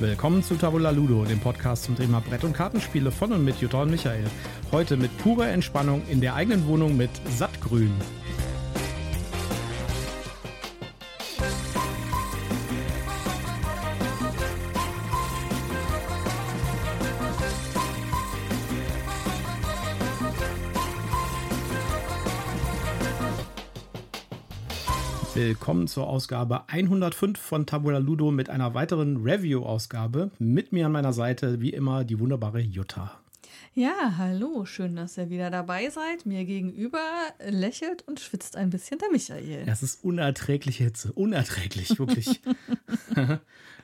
Willkommen zu Tabula Ludo, dem Podcast zum Thema Brett- und Kartenspiele von und mit Jutta und Michael. Heute mit purer Entspannung in der eigenen Wohnung mit Sattgrün. Willkommen zur Ausgabe 105 von Tabula Ludo mit einer weiteren Review-Ausgabe. Mit mir an meiner Seite, wie immer, die wunderbare Jutta. Ja, hallo, schön, dass ihr wieder dabei seid. Mir gegenüber lächelt und schwitzt ein bisschen der Michael. Das ist unerträgliche Hitze, unerträglich, wirklich.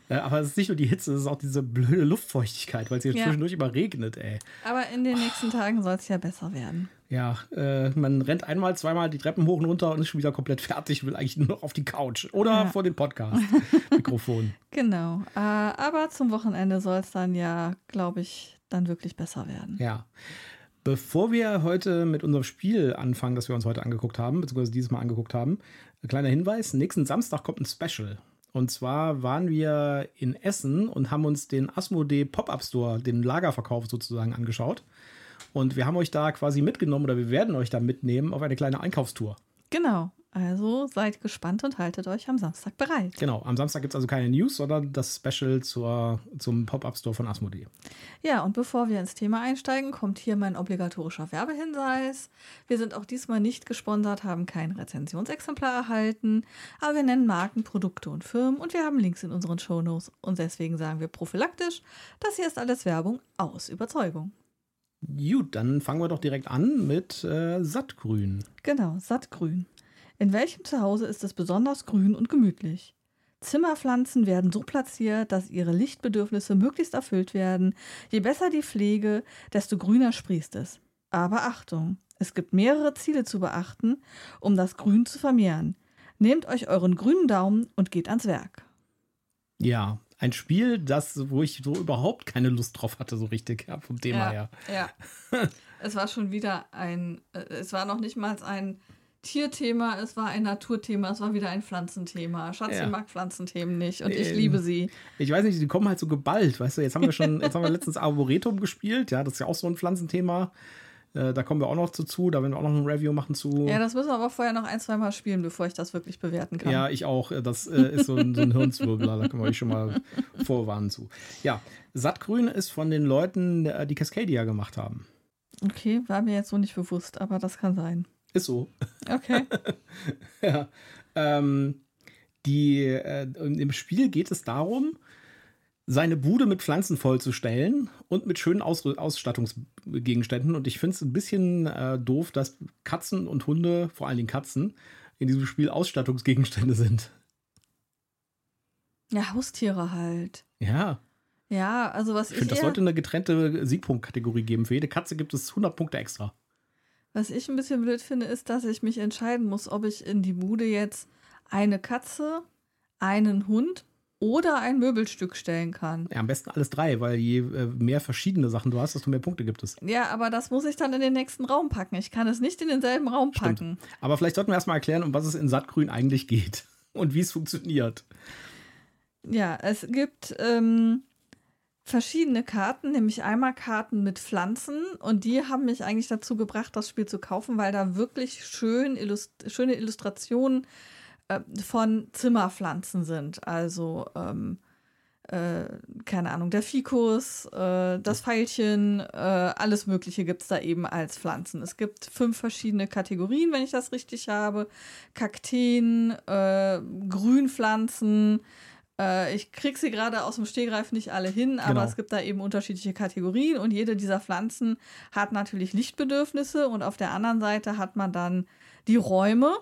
Äh, aber es ist nicht nur die Hitze, es ist auch diese blöde Luftfeuchtigkeit, weil es hier ja. zwischendurch immer regnet, ey. Aber in den nächsten Tagen soll es ja besser werden. Ja, äh, man rennt einmal, zweimal die Treppen hoch und runter und ist schon wieder komplett fertig, will eigentlich nur noch auf die Couch oder ja. vor dem Podcast-Mikrofon. genau. Äh, aber zum Wochenende soll es dann ja, glaube ich, dann wirklich besser werden. Ja. Bevor wir heute mit unserem Spiel anfangen, das wir uns heute angeguckt haben, beziehungsweise dieses Mal angeguckt haben, ein kleiner Hinweis: Nächsten Samstag kommt ein Special. Und zwar waren wir in Essen und haben uns den Asmodee Pop-Up Store, den Lagerverkauf sozusagen angeschaut. Und wir haben euch da quasi mitgenommen oder wir werden euch da mitnehmen auf eine kleine Einkaufstour. Genau. Also seid gespannt und haltet euch am Samstag bereit. Genau, am Samstag gibt es also keine News, sondern das Special zur, zum Pop-Up-Store von Asmodee. Ja, und bevor wir ins Thema einsteigen, kommt hier mein obligatorischer Werbehinweis. Wir sind auch diesmal nicht gesponsert, haben kein Rezensionsexemplar erhalten, aber wir nennen Marken, Produkte und Firmen und wir haben Links in unseren Shownotes. Und deswegen sagen wir prophylaktisch, das hier ist alles Werbung aus Überzeugung. Gut, dann fangen wir doch direkt an mit äh, Sattgrün. Genau, Sattgrün. In welchem Zuhause ist es besonders grün und gemütlich? Zimmerpflanzen werden so platziert, dass ihre Lichtbedürfnisse möglichst erfüllt werden. Je besser die Pflege, desto grüner sprießt es. Aber Achtung, es gibt mehrere Ziele zu beachten, um das Grün zu vermehren. Nehmt euch euren grünen Daumen und geht ans Werk. Ja, ein Spiel, das, wo ich so überhaupt keine Lust drauf hatte, so richtig, ja, vom Thema ja, her. Ja. es war schon wieder ein, äh, es war noch nicht mal ein Tierthema, es war ein Naturthema, es war wieder ein Pflanzenthema. Schatzi ja. mag Pflanzenthemen nicht und ich ähm, liebe sie. Ich weiß nicht, die kommen halt so geballt, weißt du, jetzt haben wir schon, jetzt haben wir letztens Arboretum gespielt, ja, das ist ja auch so ein Pflanzenthema. Äh, da kommen wir auch noch zu, da werden wir auch noch ein Review machen zu. Ja, das müssen wir aber vorher noch ein, zwei Mal spielen, bevor ich das wirklich bewerten kann. Ja, ich auch. Das äh, ist so ein, so ein Hirnzwirbler, da können wir euch schon mal vorwarnen zu. Ja, Sattgrün ist von den Leuten, die Cascadia gemacht haben. Okay, war mir jetzt so nicht bewusst, aber das kann sein. Ist so. Okay. ja. Ähm, die, äh, Im Spiel geht es darum, seine Bude mit Pflanzen vollzustellen und mit schönen Aus Ausstattungsgegenständen. Und ich finde es ein bisschen äh, doof, dass Katzen und Hunde, vor allen Dingen Katzen, in diesem Spiel Ausstattungsgegenstände sind. Ja, Haustiere halt. Ja. Ja, also was ich. Ich finde, das sollte eine getrennte Siegpunktkategorie geben. Für jede Katze gibt es 100 Punkte extra. Was ich ein bisschen blöd finde, ist, dass ich mich entscheiden muss, ob ich in die Bude jetzt eine Katze, einen Hund oder ein Möbelstück stellen kann. Ja, am besten alles drei, weil je äh, mehr verschiedene Sachen du hast, desto mehr Punkte gibt es. Ja, aber das muss ich dann in den nächsten Raum packen. Ich kann es nicht in denselben Raum packen. Stimmt. Aber vielleicht sollten wir erstmal erklären, um was es in Sattgrün eigentlich geht und wie es funktioniert. Ja, es gibt ähm, verschiedene Karten, nämlich einmal Karten mit Pflanzen und die haben mich eigentlich dazu gebracht, das Spiel zu kaufen, weil da wirklich schön illust schöne Illustrationen äh, von Zimmerpflanzen sind. Also ähm, äh, keine Ahnung, der Fikus, äh, das Veilchen, äh, alles Mögliche gibt es da eben als Pflanzen. Es gibt fünf verschiedene Kategorien, wenn ich das richtig habe. Kakteen, äh, Grünpflanzen, äh, ich kriege sie gerade aus dem Stehgreif nicht alle hin, aber genau. es gibt da eben unterschiedliche Kategorien und jede dieser Pflanzen hat natürlich Lichtbedürfnisse und auf der anderen Seite hat man dann die Räume,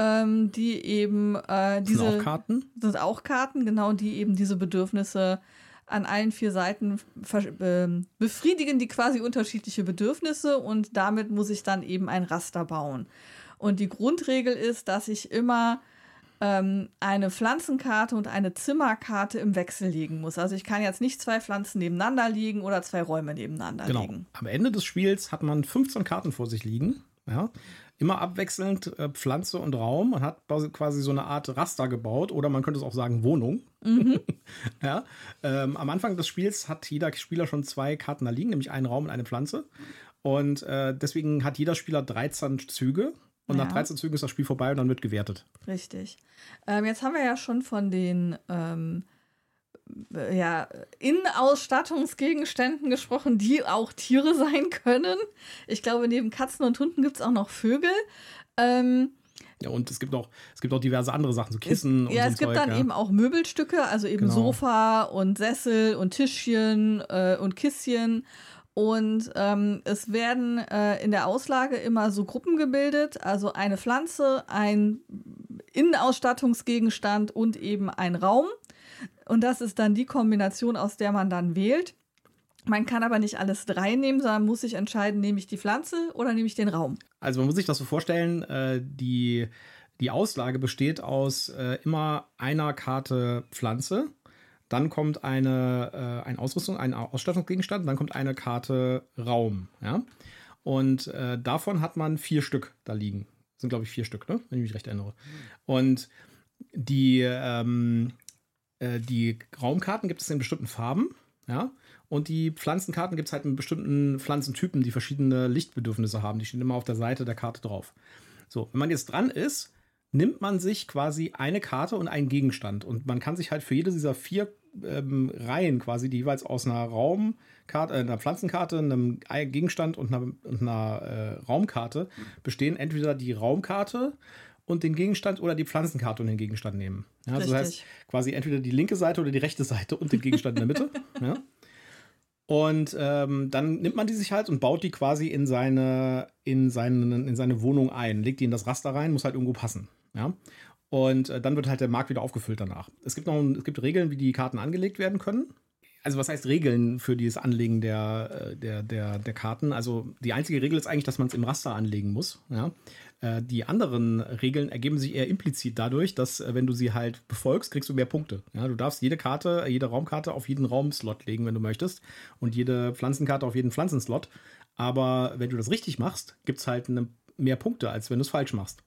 ähm, die eben äh, diese. Sind auch Karten? Sind auch Karten, genau, die eben diese Bedürfnisse an allen vier Seiten äh, befriedigen die quasi unterschiedliche Bedürfnisse und damit muss ich dann eben ein Raster bauen. Und die Grundregel ist, dass ich immer ähm, eine Pflanzenkarte und eine Zimmerkarte im Wechsel liegen muss. Also ich kann jetzt nicht zwei Pflanzen nebeneinander liegen oder zwei Räume nebeneinander genau. liegen. Am Ende des Spiels hat man 15 Karten vor sich liegen. Ja. Immer abwechselnd äh, Pflanze und Raum und hat quasi so eine Art Raster gebaut oder man könnte es auch sagen Wohnung. Mhm. ja, ähm, am Anfang des Spiels hat jeder Spieler schon zwei Karten da liegen, nämlich einen Raum und eine Pflanze. Und äh, deswegen hat jeder Spieler 13 Züge. Und ja. nach 13 Zügen ist das Spiel vorbei und dann wird gewertet. Richtig. Ähm, jetzt haben wir ja schon von den ähm, ja, Innenausstattungsgegenständen gesprochen, die auch Tiere sein können. Ich glaube, neben Katzen und Hunden gibt es auch noch Vögel. Ähm, ja, und es gibt auch, es gibt auch diverse andere Sachen, so Kissen es, und Ja, so es gibt Zeug, dann ja. eben auch Möbelstücke, also eben genau. Sofa und Sessel und Tischchen äh, und Kisschen. Und ähm, es werden äh, in der Auslage immer so Gruppen gebildet, also eine Pflanze, ein Innenausstattungsgegenstand und eben ein Raum. Und das ist dann die Kombination, aus der man dann wählt. Man kann aber nicht alles drei nehmen, sondern muss sich entscheiden, nehme ich die Pflanze oder nehme ich den Raum. Also man muss sich das so vorstellen, äh, die, die Auslage besteht aus äh, immer einer Karte Pflanze, dann kommt eine, äh, ein Ausrüstung, ein Ausstattungsgegenstand, dann kommt eine Karte Raum. Ja? Und äh, davon hat man vier Stück da liegen. Das sind, glaube ich, vier Stück, ne? wenn ich mich recht erinnere. Und die, ähm, äh, die Raumkarten gibt es in bestimmten Farben, ja. Und die Pflanzenkarten gibt es halt in bestimmten Pflanzentypen, die verschiedene Lichtbedürfnisse haben. Die stehen immer auf der Seite der Karte drauf. So, wenn man jetzt dran ist, nimmt man sich quasi eine Karte und einen Gegenstand. Und man kann sich halt für jede dieser vier ähm, Reihen quasi, die jeweils aus einer Raumkarte, äh, einer Pflanzenkarte, einem Gegenstand und einer, und einer äh, Raumkarte bestehen, entweder die Raumkarte, und den Gegenstand oder die Pflanzenkarte und den Gegenstand nehmen. Ja, also das heißt quasi entweder die linke Seite oder die rechte Seite und den Gegenstand in der Mitte. ja. Und ähm, dann nimmt man die sich halt und baut die quasi in seine, in, seine, in seine Wohnung ein, legt die in das Raster rein, muss halt irgendwo passen. Ja. Und äh, dann wird halt der Markt wieder aufgefüllt danach. Es gibt noch es gibt Regeln, wie die Karten angelegt werden können. Also was heißt Regeln für dieses Anlegen der, äh, der, der, der Karten? Also die einzige Regel ist eigentlich, dass man es im Raster anlegen muss. Ja? Äh, die anderen Regeln ergeben sich eher implizit dadurch, dass äh, wenn du sie halt befolgst, kriegst du mehr Punkte. Ja, du darfst jede Karte, jede Raumkarte auf jeden Raumslot legen, wenn du möchtest, und jede Pflanzenkarte auf jeden Pflanzenslot. Aber wenn du das richtig machst, gibt es halt eine, mehr Punkte, als wenn du es falsch machst.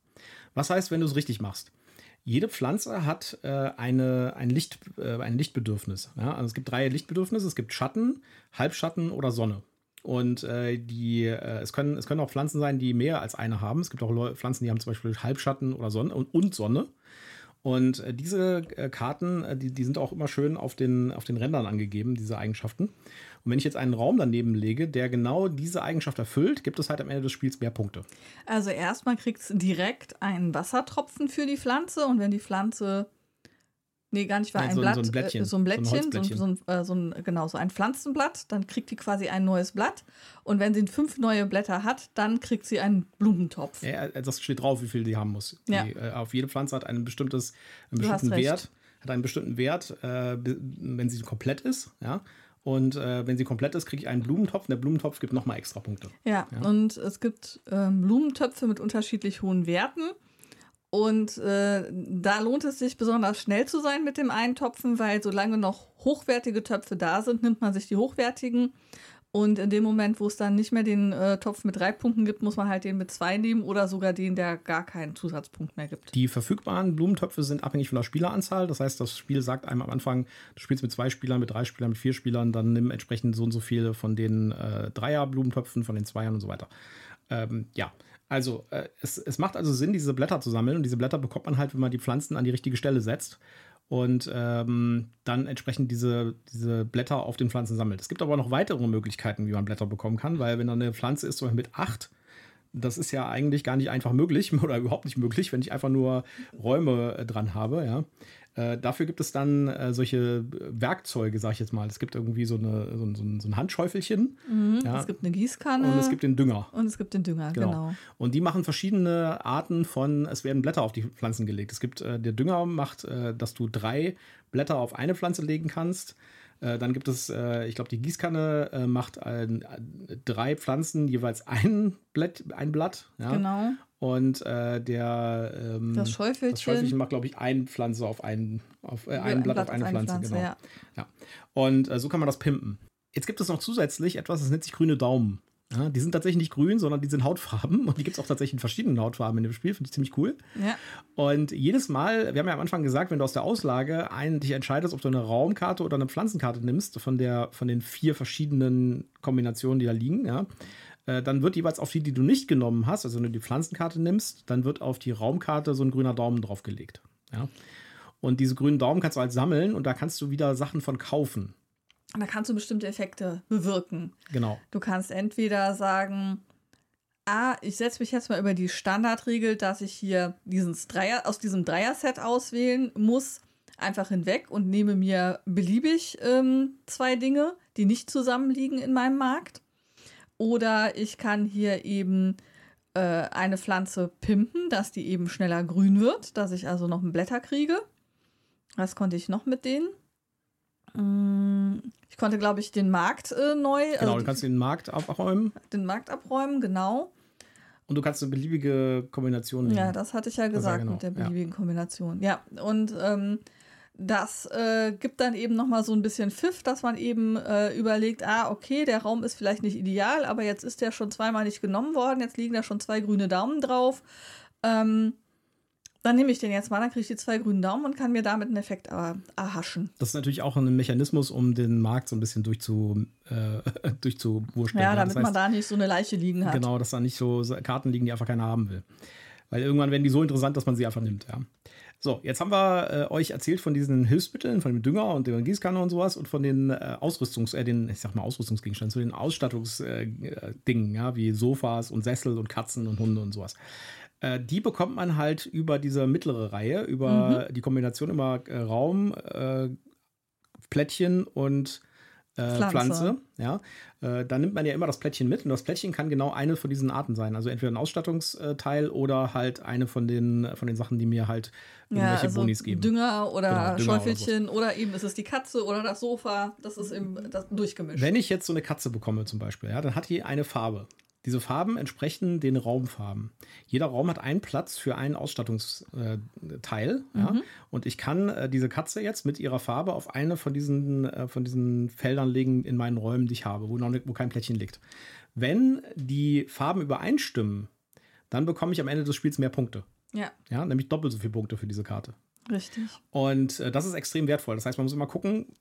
Was heißt, wenn du es richtig machst? Jede Pflanze hat äh, eine, ein, Licht, äh, ein Lichtbedürfnis. Ja? Also es gibt drei Lichtbedürfnisse. Es gibt Schatten, Halbschatten oder Sonne. Und äh, die, äh, es, können, es können auch Pflanzen sein, die mehr als eine haben. Es gibt auch Pflanzen, die haben zum Beispiel Halbschatten oder Sonne und, und Sonne. Und äh, diese äh, Karten, äh, die, die sind auch immer schön auf den, auf den Rändern angegeben, diese Eigenschaften. Und wenn ich jetzt einen Raum daneben lege, der genau diese Eigenschaft erfüllt, gibt es halt am Ende des Spiels mehr Punkte. Also erstmal kriegst du direkt einen Wassertropfen für die Pflanze und wenn die Pflanze Nee, gar nicht, war ein so, Blatt, so ein Blättchen, äh, so ein Blättchen, so ein, so ein, äh, so ein, genau, so ein Pflanzenblatt, dann kriegt die quasi ein neues Blatt. Und wenn sie fünf neue Blätter hat, dann kriegt sie einen Blumentopf. Ja, das steht drauf, wie viel die haben muss. Ja. Äh, auf jede Pflanze hat ein bestimmtes, einen bestimmten Wert, hat einen bestimmten Wert, äh, wenn sie komplett ist, ja. Und äh, wenn sie komplett ist, kriege ich einen Blumentopf. Und der Blumentopf gibt nochmal extra Punkte. Ja, ja, und es gibt ähm, Blumentöpfe mit unterschiedlich hohen Werten. Und äh, da lohnt es sich besonders schnell zu sein mit dem Eintopfen, weil solange noch hochwertige Töpfe da sind, nimmt man sich die hochwertigen. Und in dem Moment, wo es dann nicht mehr den äh, Topf mit drei Punkten gibt, muss man halt den mit zwei nehmen oder sogar den, der gar keinen Zusatzpunkt mehr gibt. Die verfügbaren Blumentöpfe sind abhängig von der Spieleranzahl. Das heißt, das Spiel sagt einem am Anfang, du spielst mit zwei Spielern, mit drei Spielern, mit vier Spielern, dann nimm entsprechend so und so viele von den äh, Dreier-Blumentöpfen, von den Zweiern und so weiter. Ähm, ja, also, äh, es, es macht also Sinn, diese Blätter zu sammeln. Und diese Blätter bekommt man halt, wenn man die Pflanzen an die richtige Stelle setzt und ähm, dann entsprechend diese, diese Blätter auf den Pflanzen sammelt. Es gibt aber noch weitere Möglichkeiten, wie man Blätter bekommen kann, weil wenn da eine Pflanze ist, so mit acht, das ist ja eigentlich gar nicht einfach möglich oder überhaupt nicht möglich, wenn ich einfach nur Räume äh, dran habe, ja. Äh, dafür gibt es dann äh, solche Werkzeuge, sag ich jetzt mal. Es gibt irgendwie so, eine, so, ein, so ein Handschäufelchen. Mhm, ja. Es gibt eine Gießkanne. Und es gibt den Dünger. Und es gibt den Dünger, genau. genau. Und die machen verschiedene Arten von, es werden Blätter auf die Pflanzen gelegt. Es gibt, äh, der Dünger macht, äh, dass du drei Blätter auf eine Pflanze legen kannst. Äh, dann gibt es, äh, ich glaube, die Gießkanne äh, macht drei Pflanzen jeweils ein Blatt. Ein Blatt ja? Genau. Und äh, der ähm, das, Schäufelchen. das Schäufelchen macht, glaube ich, ein Pflanze auf ein, auf, äh, ein, Blatt, Blatt, auf eine, Pflanze. Pflanze genau. Ja. ja. Und so kann man das pimpen. Jetzt gibt es noch zusätzlich etwas, das nennt sich grüne Daumen. Ja, die sind tatsächlich nicht grün, sondern die sind Hautfarben. Und die gibt es auch tatsächlich in verschiedenen Hautfarben in dem Spiel. Finde ich ziemlich cool. Ja. Und jedes Mal, wir haben ja am Anfang gesagt, wenn du aus der Auslage ein, dich entscheidest, ob du eine Raumkarte oder eine Pflanzenkarte nimmst, von, der, von den vier verschiedenen Kombinationen, die da liegen, ja, äh, dann wird jeweils auf die, die du nicht genommen hast, also wenn du die Pflanzenkarte nimmst, dann wird auf die Raumkarte so ein grüner Daumen draufgelegt. Ja. Und diese grünen Daumen kannst du halt sammeln und da kannst du wieder Sachen von kaufen. Da kannst du bestimmte Effekte bewirken. Genau. Du kannst entweder sagen, ah, ich setze mich jetzt mal über die Standardregel, dass ich hier dieses Dreier, aus diesem Dreier-Set auswählen muss, einfach hinweg und nehme mir beliebig ähm, zwei Dinge, die nicht zusammenliegen in meinem Markt. Oder ich kann hier eben äh, eine Pflanze pimpen, dass die eben schneller grün wird, dass ich also noch einen Blätter kriege. Was konnte ich noch mit denen? Mm, Ich konnte, glaube ich, den Markt äh, neu, Genau, also du kannst den Markt abräumen den Markt abräumen, genau. und du kannst eine beliebige Kombination nehmen. Ja, das hatte ich ja gesagt genau, mit der ja. beliebigen Kombination. Ja, und ähm, das äh, gibt dann eben nochmal so ein bisschen Pfiff, dass man eben äh, überlegt, ah, okay, der Raum ist vielleicht nicht ideal, aber jetzt ist der schon zweimal nicht genommen worden, jetzt liegen da schon zwei grüne Daumen drauf. Ähm, dann nehme ich den jetzt mal, dann kriege ich die zwei grünen Daumen und kann mir damit einen Effekt erhaschen. Das ist natürlich auch ein Mechanismus, um den Markt so ein bisschen durchzu, äh, durchzuwurschteln. Ja, das damit man da nicht so eine Leiche liegen hat. Genau, dass da nicht so Karten liegen, die einfach keiner haben will. Weil irgendwann werden die so interessant, dass man sie einfach nimmt, ja. So, jetzt haben wir äh, euch erzählt von diesen Hilfsmitteln, von dem Dünger und der Gießkanne und sowas und von den äh, Ausrüstungs-, äh, den, ich sag mal Ausrüstungsgegenständen, zu den Ausstattungsdingen, Dingen, ja, wie Sofas und Sessel und Katzen und Hunde und sowas. Äh, die bekommt man halt über diese mittlere Reihe, über die Kombination immer äh, Raum, äh, Plättchen und äh, Pflanze. Pflanze. Ja, äh, da nimmt man ja immer das Plättchen mit und das Plättchen kann genau eine von diesen Arten sein. Also entweder ein Ausstattungsteil oder halt eine von den, von den Sachen, die mir halt Ja, irgendwelche also Bonis geben. Dünger oder Genau, Dünger oder Schäufelchen oder, eben ist es die Katze oder das Sofa. Das ist eben das durchgemischt. Wenn ich jetzt so eine Katze bekomme zum Beispiel, ja, dann hat die eine Farbe. Diese Farben entsprechen den Raumfarben. Jeder Raum hat einen Platz für einen Ausstattungsteil. Ja, und ich kann äh, diese Katze jetzt mit ihrer Farbe auf eine von diesen, äh, von diesen Feldern legen in meinen Räumen, die ich habe, wo, noch, wo kein Plättchen liegt. Wenn die Farben übereinstimmen, dann bekomme ich am Ende des Spiels mehr Punkte. ja, Ja, nämlich doppelt so viele Punkte für diese Karte. richtig. Und äh, das ist extrem wertvoll. Das heißt, man muss immer gucken,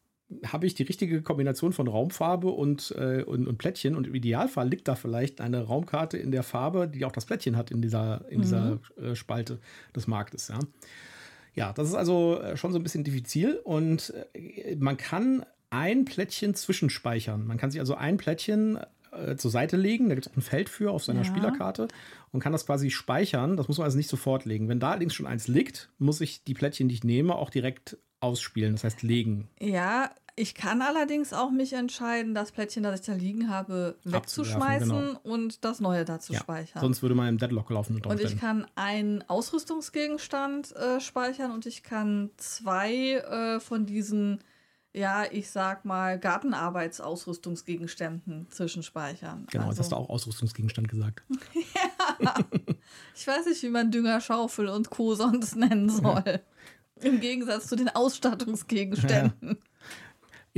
habe ich die richtige Kombination von Raumfarbe und, äh, und, und Plättchen? Und im Idealfall liegt da vielleicht eine Raumkarte in der Farbe, die auch das Plättchen hat in dieser, in dieser äh, Spalte des Marktes. Ja. ja, das ist also äh, schon so ein bisschen diffizil und äh, man kann ein Plättchen zwischenspeichern. Man kann sich also ein Plättchen äh, zur Seite legen, da gibt es auch ein Feld für auf seiner Ja. Spielerkarte und kann das quasi speichern. Das muss man also nicht sofort legen. Wenn da allerdings schon eins liegt, muss ich die Plättchen, die ich nehme, auch direkt ausspielen, das heißt legen. Ja, ich kann allerdings auch mich entscheiden, das Plättchen, das ich da liegen habe, wegzuschmeißen genau. und das neue da zu Ja, speichern. Sonst würde man im Deadlock laufen. und ich kann einen Ausrüstungsgegenstand äh, speichern und ich kann zwei äh, von diesen, ja, ich sag mal, Gartenarbeitsausrüstungsgegenständen zwischenspeichern. Genau, jetzt Also, hast du auch Ausrüstungsgegenstand gesagt. ich weiß nicht, wie man Dünger, Schaufel und Co. sonst nennen soll. Im Gegensatz zu den Ausstattungsgegenständen. Ja,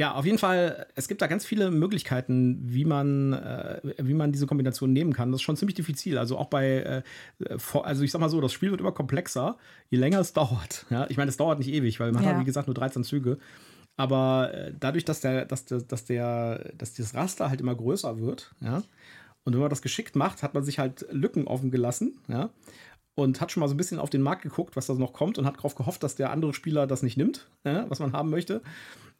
auf jeden Fall, es gibt da ganz viele Möglichkeiten, wie man, äh, wie man diese Kombination nehmen kann. Das ist schon ziemlich diffizil. Also auch bei, äh, also ich sag mal so, das Spiel wird immer komplexer, je länger es dauert. Ja, ich meine, es dauert nicht ewig, weil man Ja. hat, wie gesagt, nur 13 Züge. Aber äh, dadurch, dass der, dass der, dass der, dass das Raster halt immer größer wird, ja, und wenn man das geschickt macht, hat man sich halt Lücken offen gelassen, ja, und hat schon mal so ein bisschen auf den Markt geguckt, was da noch kommt und hat darauf gehofft, dass der andere Spieler das nicht nimmt, ja, was man haben möchte.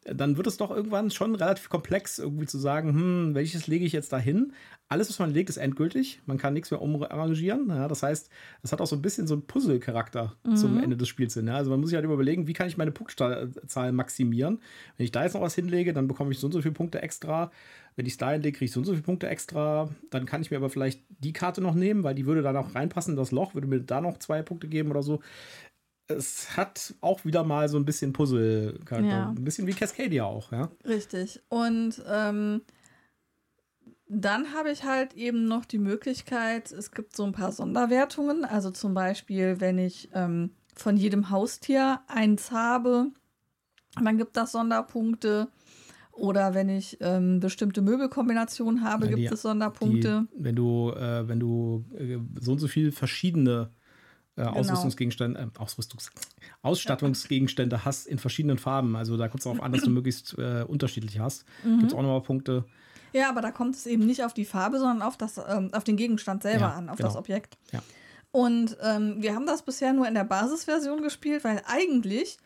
Dann wird es doch irgendwann schon relativ komplex, irgendwie zu sagen, hm, welches lege ich jetzt da hin? Alles, was man legt, ist endgültig. Man kann nichts mehr umarrangieren. Ja, das heißt, es hat auch so ein bisschen so einen Puzzle-Charakter zum Ende des Spiels hin. Ja. Also man muss sich halt überlegen, wie kann ich meine Punktzahl maximieren. Wenn ich da jetzt noch was hinlege, dann bekomme ich so und so viele Punkte extra. Wenn ich es da hinlege, kriege ich so und so viele Punkte extra. Dann kann ich mir aber vielleicht die Karte noch nehmen, weil die würde da noch reinpassen in das Loch, würde mir da noch zwei Punkte geben oder so. Es hat auch wieder mal so ein bisschen Puzzle-Charakter. Ja. Ein bisschen wie Cascadia auch, ja. Richtig. Und ähm, dann habe ich halt eben noch die Möglichkeit, es gibt so ein paar Sonderwertungen. Also zum Beispiel, wenn ich ähm, von jedem Haustier eins habe, dann gibt das Sonderpunkte. Oder wenn ich ähm, bestimmte Möbelkombinationen habe, Ja, gibt die- es Sonderpunkte. Die, wenn du, äh, wenn du äh, so und so viel verschiedene äh, Genau. Ausrüstungsgegenstände, äh, Ausrüstungs Ausstattungsgegenstände hast in verschiedenen Farben. Also da kommt es darauf an, dass du möglichst äh, unterschiedlich hast. Mhm. Gibt es auch nochmal Punkte. Ja, aber da kommt es eben nicht auf die Farbe, sondern auf, das, ähm, auf den Gegenstand selber Ja, an, auf genau. das Objekt. Ja. Und ähm, wir haben das bisher nur in der Basisversion gespielt, weil eigentlich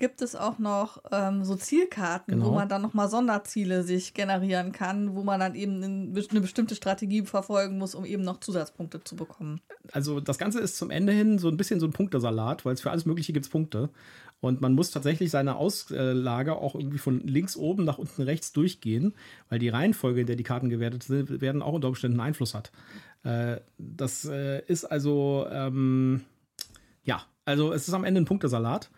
gibt es auch noch ähm, so Zielkarten, Genau. wo man dann nochmal Sonderziele sich generieren kann, wo man dann eben eine bestimmte Strategie verfolgen muss, um eben noch Zusatzpunkte zu bekommen. Also das Ganze ist zum Ende hin so ein bisschen so ein Punktesalat, weil es für alles Mögliche gibt Punkte. Und man muss tatsächlich seine Auslage auch irgendwie von links oben nach unten rechts durchgehen, weil die Reihenfolge, in der die Karten gewertet sind, werden auch unter Umständen Einfluss hat. Äh, das äh, ist also, ähm, ja, also es ist am Ende ein Punktesalat.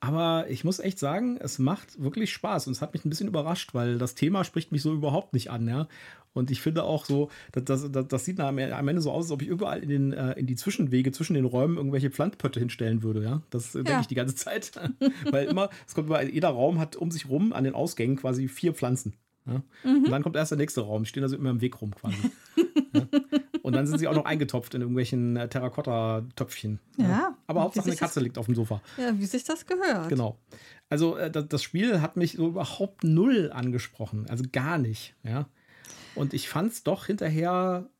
Aber ich muss echt sagen, es macht wirklich Spaß und es hat mich ein bisschen überrascht, weil das Thema spricht mich so überhaupt nicht an, ja. Und ich finde auch so, das, das, das, sieht am am Ende so aus, als ob ich überall in, den, äh, in die Zwischenwege zwischen den Räumen irgendwelche Pflanzpötte hinstellen würde, ja. Das äh, denke Ja. ich die ganze Zeit. weil immer, es kommt immer, jeder Raum hat um sich rum an den Ausgängen quasi vier Pflanzen. Ja? Und dann kommt erst der nächste Raum, die stehen also immer im Weg rum quasi. ja? Und dann sind sie auch noch eingetopft in irgendwelchen äh, Terrakotta-Töpfchen. Ja. Aber Wie Hauptsache eine Katze liegt auf dem Sofa. Ja, wie sich das gehört. Genau. Also äh, das, das Spiel hat mich so überhaupt null angesprochen. Also gar nicht. Ja. Und ich fand es doch hinterher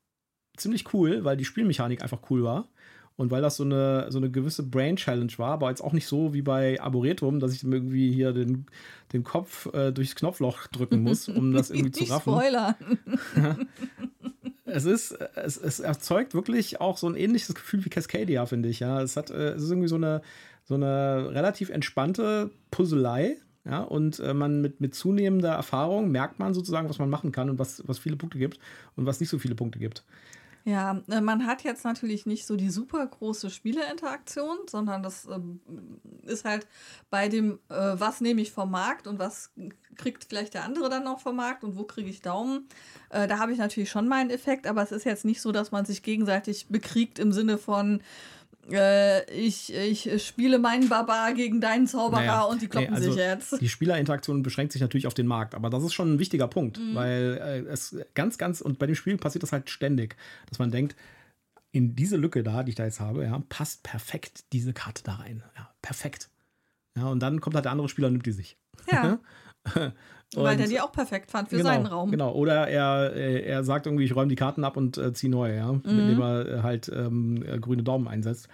ziemlich cool, weil die Spielmechanik einfach cool war. Und weil das so eine, so eine gewisse Brain-Challenge war, aber jetzt auch nicht so wie bei Arboretum, dass ich irgendwie hier den, den Kopf äh, durchs Knopfloch drücken muss, um das irgendwie zu raffen. spoilern. Es ist, es, es erzeugt wirklich auch so ein ähnliches Gefühl wie Cascadia, finde ich. Ja, es hat, äh, es ist irgendwie so eine, so eine relativ entspannte Puzzlei. Ja, und äh, man mit, mit zunehmender Erfahrung merkt man sozusagen, was man machen kann und was, was viele Punkte gibt und was nicht so viele Punkte gibt. Ja, äh, man hat jetzt natürlich nicht so die super große Spielerinteraktion, sondern das ähm, ist halt bei dem, äh, was nehme ich vom Markt und was kriegt vielleicht der andere dann noch vom Markt und wo kriege ich Daumen. Äh, da habe ich natürlich schon meinen Effekt, aber es ist jetzt nicht so, dass man sich gegenseitig bekriegt im Sinne von, äh, ich, ich spiele meinen Barbar gegen deinen Zauberer Naja, und die kloppen nee, also sich jetzt. Die Spielerinteraktion beschränkt sich natürlich auf den Markt, aber das ist schon ein wichtiger Punkt, Mhm. weil äh, es ganz, ganz, und bei dem Spiel passiert das halt ständig, dass man denkt, in diese Lücke da, die ich da jetzt habe, ja, passt perfekt diese Karte da rein. Ja, perfekt. Ja, und dann kommt halt der andere Spieler und nimmt die sich. Ja, weil Und- der die auch perfekt fand für genau, seinen Raum. Genau. Oder er, er sagt irgendwie, ich räume die Karten ab und äh, ziehe neue, ja, Mhm. indem er äh, halt ähm, äh, grüne Daumen einsetzt.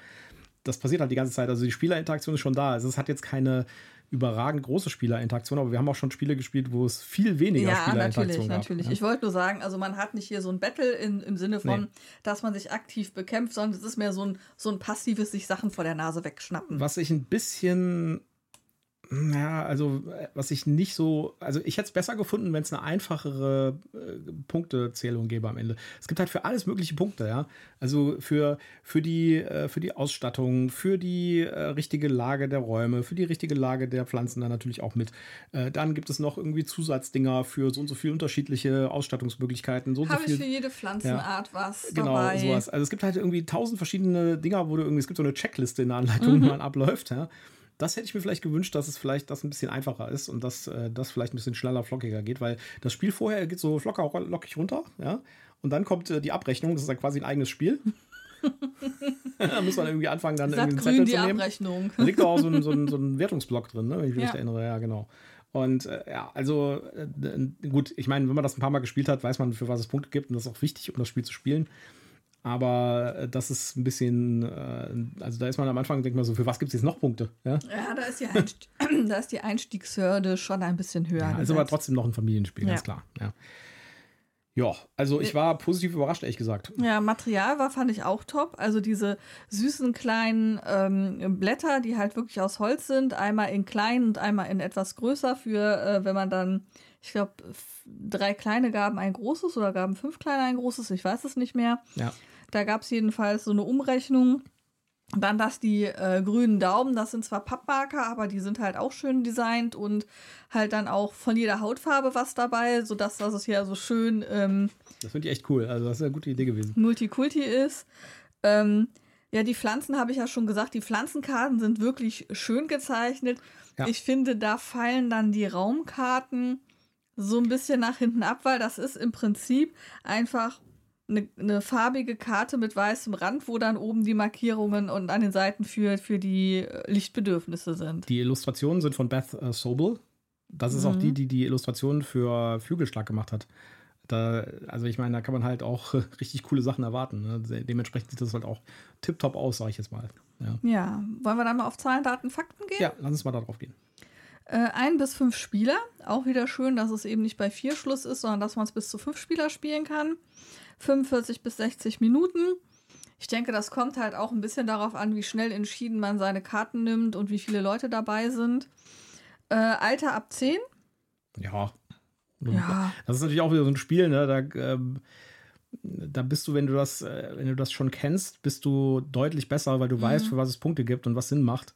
Das passiert halt die ganze Zeit. Also die Spielerinteraktion ist schon da. Also es hat jetzt keine überragend große Spielerinteraktion, aber wir haben auch schon Spiele gespielt, wo es viel weniger Ja, Spielerinteraktion natürlich, gab. natürlich. Ja? Ich wollte nur sagen, also man hat nicht hier so ein Battle in, im Sinne von, Nee. dass man sich aktiv bekämpft, sondern es ist mehr so ein, so ein passives sich Sachen vor der Nase wegschnappen. Was ich ein bisschen, ja, also äh, was ich nicht so, also ich hätte es besser gefunden, wenn es eine einfachere äh, Punktezählung gäbe am Ende. Es gibt halt für alles mögliche Punkte, ja. Also für, für, die, äh, für die Ausstattung, für die äh, richtige Lage der Räume, für die richtige Lage der Pflanzen dann natürlich auch mit. Äh, dann gibt es noch irgendwie Zusatzdinger für so und so viele unterschiedliche Ausstattungsmöglichkeiten, so und so Habe ich für jede Pflanzenart was Genau, dabei. sowas. Also es gibt halt irgendwie tausend verschiedene Dinger, wo du irgendwie, es gibt so eine Checkliste in der Anleitung, Mhm. wie man abläuft, ja. Das hätte ich mir vielleicht gewünscht, dass es vielleicht das ein bisschen einfacher ist und dass äh, das vielleicht ein bisschen schneller, flockiger geht, weil das Spiel vorher geht so locker, lockig runter, ja. Und dann kommt äh, die Abrechnung, das ist dann quasi ein eigenes Spiel. da muss man irgendwie anfangen, dann Sagt irgendwie grün die. Abrechnung. Da liegt doch auch so ein, so ein, so ein Wertungsblock drin, ne? wenn ich mich Ja. erinnere. Ja, genau. Und äh, ja, also äh, gut, ich meine, wenn man das ein paar Mal gespielt hat, weiß man, für was es Punkte gibt und das ist auch wichtig, um das Spiel zu spielen. Aber äh, das ist ein bisschen, äh, also da ist man am Anfang, denkt man so, für was gibt es jetzt noch Punkte? Ja, Ja, da ist, die Einst da ist die Einstiegshürde schon ein bisschen höher. ja ist aber gesetzt. trotzdem noch ein Familienspiel, ganz Ja. klar. Ja. ja, also ich war positiv überrascht, ehrlich gesagt. Ja, Material war, fand ich auch top. Also diese süßen kleinen ähm, Blätter, die halt wirklich aus Holz sind, einmal in klein und einmal in etwas größer für, äh, wenn man dann, ich glaube, drei kleine gaben ein großes oder gaben fünf kleine ein großes, ich weiß es nicht mehr. Ja. Da gab es jedenfalls so eine Umrechnung. Dann das die äh, grünen Daumen, das sind zwar Pappmarker, aber die sind halt auch schön designt und halt dann auch von jeder Hautfarbe was dabei, sodass das es hier so schön ähm, Das finde ich echt cool. Also das ist eine gute Idee gewesen. Multikulti ist. Ähm, ja, die Pflanzen habe ich ja schon gesagt, die Pflanzenkarten sind wirklich schön gezeichnet. Ja. Ich finde, da fallen dann die Raumkarten so ein bisschen nach hinten ab, weil das ist im Prinzip einfach eine, eine, farbige Karte mit weißem Rand, wo dann oben die Markierungen und an den Seiten für, für die äh, Lichtbedürfnisse sind. Die Illustrationen sind von Beth äh, Sobel. Das ist mhm. auch die, die die Illustrationen für Flügelschlag gemacht hat. Da, also ich meine, da kann man halt auch richtig coole Sachen erwarten. Ne? Dementsprechend sieht das halt auch tipptopp aus, sage ich jetzt mal. Ja. ja. wollen wir dann mal auf Zahlen, Daten, Fakten gehen? Ja, lass uns mal darauf gehen. Äh, ein bis fünf Spieler. Auch wieder schön, dass es eben nicht bei vier Schluss ist, sondern dass man es bis zu fünf Spieler spielen kann. 45 bis 60 Minuten. Ich denke, das kommt halt auch ein bisschen darauf an, wie schnell entschieden man seine Karten nimmt und wie viele Leute dabei sind. Äh, Alter ab 10. Ja. ja. Das ist natürlich auch wieder so ein Spiel, ne? Da, ähm, da bist du, wenn du das, äh, wenn du das schon kennst, bist du deutlich besser, weil du mhm. weißt, für was es Punkte gibt und was Sinn macht.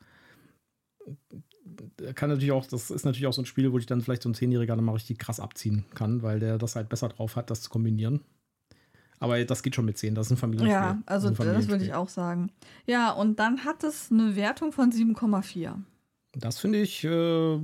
Kann natürlich auch, das ist natürlich auch so ein Spiel, wo ich dann vielleicht so ein Zehnjähriger dann mal richtig krass abziehen kann, weil der das halt besser drauf hat, das zu kombinieren. Aber das geht schon mit 10, das ist ein Familienspiel. Ja, also das, das würde ich auch sagen. Ja, und dann hat es eine Wertung von 7,4. Das finde ich, äh,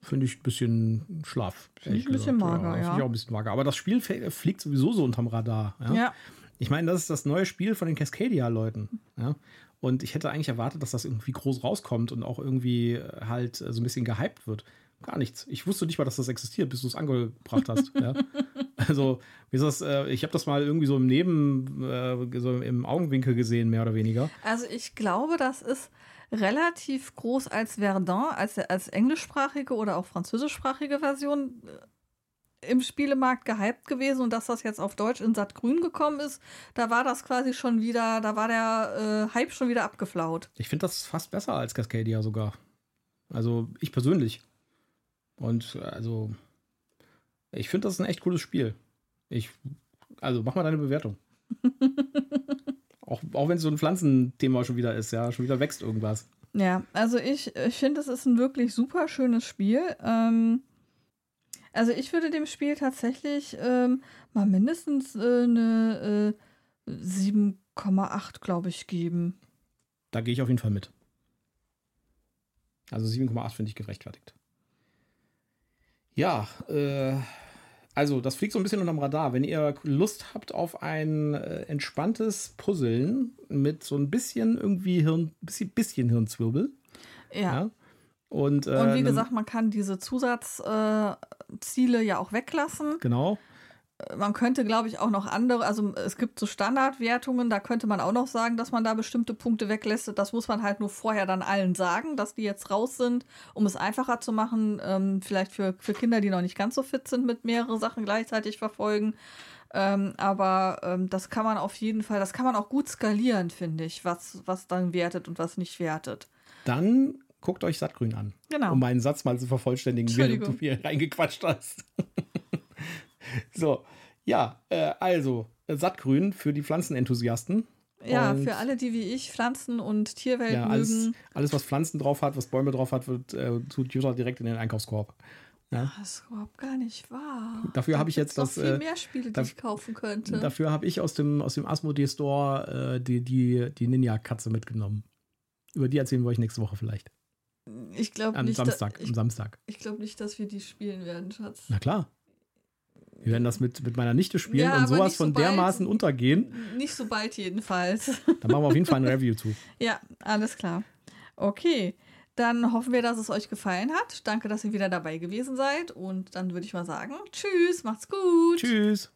finde ich ein bisschen schlaf. Finde ich ein bisschen mager, ja. ja. Finde ich auch ein bisschen mager. Aber das Spiel fliegt sowieso so unterm Radar. Ja. ja. Ich meine, das ist das neue Spiel von den Cascadia-Leuten. Ja. Und ich hätte eigentlich erwartet, dass das irgendwie groß rauskommt und auch irgendwie halt so ein bisschen gehypt wird. Gar nichts. Ich wusste nicht mal, dass das existiert, bis du es angebracht hast. ja. Also, wie ist das? Äh, ich habe das mal irgendwie so im Neben, äh, so im Augenwinkel gesehen, mehr oder weniger. Also, ich glaube, das ist relativ groß als Verdun, als, als englischsprachige oder auch französischsprachige Version äh, im Spielemarkt gehypt gewesen und dass das jetzt auf Deutsch in Sattgrün gekommen ist, da war das quasi schon wieder, da war der äh, Hype schon wieder abgeflaut. Ich finde das fast besser als Cascadia sogar. Also ich persönlich. Und also, ich finde das ein echt cooles Spiel. Ich, also mach mal deine Bewertung. auch auch wenn es so ein Pflanzenthema schon wieder ist, ja, schon wieder wächst irgendwas. Ja, also ich, ich finde, es ist ein wirklich super schönes Spiel. Ähm, also ich würde dem Spiel tatsächlich ähm, mal mindestens äh, eine äh, 7,8, glaube ich, geben. Da gehe ich auf jeden Fall mit. Also 7,8 finde ich gerechtfertigt. Ja, äh, also das fliegt so ein bisschen unterm Radar. Wenn ihr Lust habt auf ein äh, entspanntes Puzzeln mit so ein bisschen irgendwie Hirn, bisschen, bisschen Hirnzwirbel. Ja. ja. Und, äh, Und wie gesagt, man kann diese Zusatzziele äh, ja auch weglassen. Genau man könnte, glaube ich, auch noch andere, also es gibt so Standardwertungen, da könnte man auch noch sagen, dass man da bestimmte Punkte weglässt. Das muss man halt nur vorher dann allen sagen, dass die jetzt raus sind, um es einfacher zu machen. Ähm, vielleicht für, für Kinder, die noch nicht ganz so fit sind, mit mehrere Sachen gleichzeitig verfolgen. Ähm, aber ähm, das kann man auf jeden Fall, das kann man auch gut skalieren, finde ich, was, was dann wertet und was nicht wertet. Dann guckt euch Sattgrün an. Genau. Um meinen Satz mal zu vervollständigen, während du hier reingequatscht hast. so, ja, äh, also Sattgrün für die Pflanzenenthusiasten. Ja, und für alle, die wie ich Pflanzen und Tierwelt ja, alles, mögen. Alles, was Pflanzen drauf hat, was Bäume drauf hat, wird äh, tut Jutta direkt in den Einkaufskorb. Ja. Das ist überhaupt gar nicht wahr. Dafür habe ich jetzt das. Noch viel äh, mehr Spiele, die ich kaufen könnte. Dafür habe ich aus dem, aus dem Asmodee Store äh, die, die, die Ninja-Katze mitgenommen. Über die erzählen wir euch nächste Woche vielleicht. Ich glaube nicht. Am Samstag. Da, ich, am Samstag. Ich glaube nicht, dass wir die spielen werden, Schatz. Na klar. Wir werden das mit, mit meiner Nichte spielen ja, und sowas so von bald, dermaßen untergehen. Nicht so bald jedenfalls. Da machen wir auf jeden Fall ein Review zu. Ja, alles klar. Okay. Dann hoffen wir, dass es euch gefallen hat. Danke, dass ihr wieder dabei gewesen seid. Und dann würde ich mal sagen, tschüss, macht's gut. Tschüss.